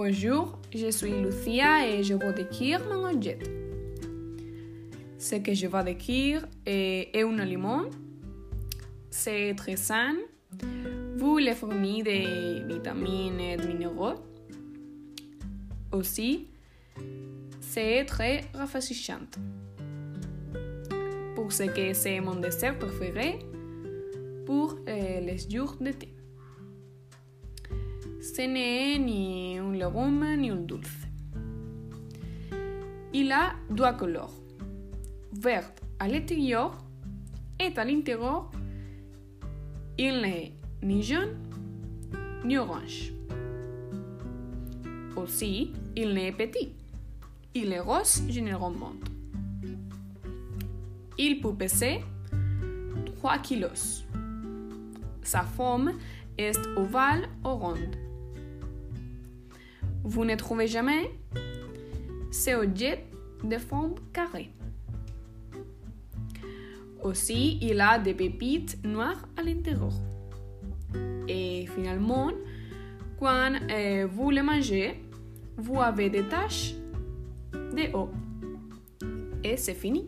Bonjour, je suis Lucia et je vais décrire mon objet. Ce que je vais décrire est, est un aliment. C'est très sain. Vous les fournit des vitamines et des minéraux. Aussi, c'est très rafraîchissant. Pour ce que c'est mon dessert préféré pour euh, les jours d'été. Ce n'est ni un légume ni un dulce. Il a deux couleurs, vert à l'extérieur et à l'intérieur, il n'est ni jaune ni orange. Aussi, il n'est petit. Il est rose généralement. Il peut peser 3 kilos. Sa forme est ovale ou ronde. Vous ne trouvez jamais? Ces objets de forme carrée. Aussi, il a des pépites noires à l'intérieur. Et finalement, quand euh, vous le mangez, vous avez des taches de haut. Et c'est fini.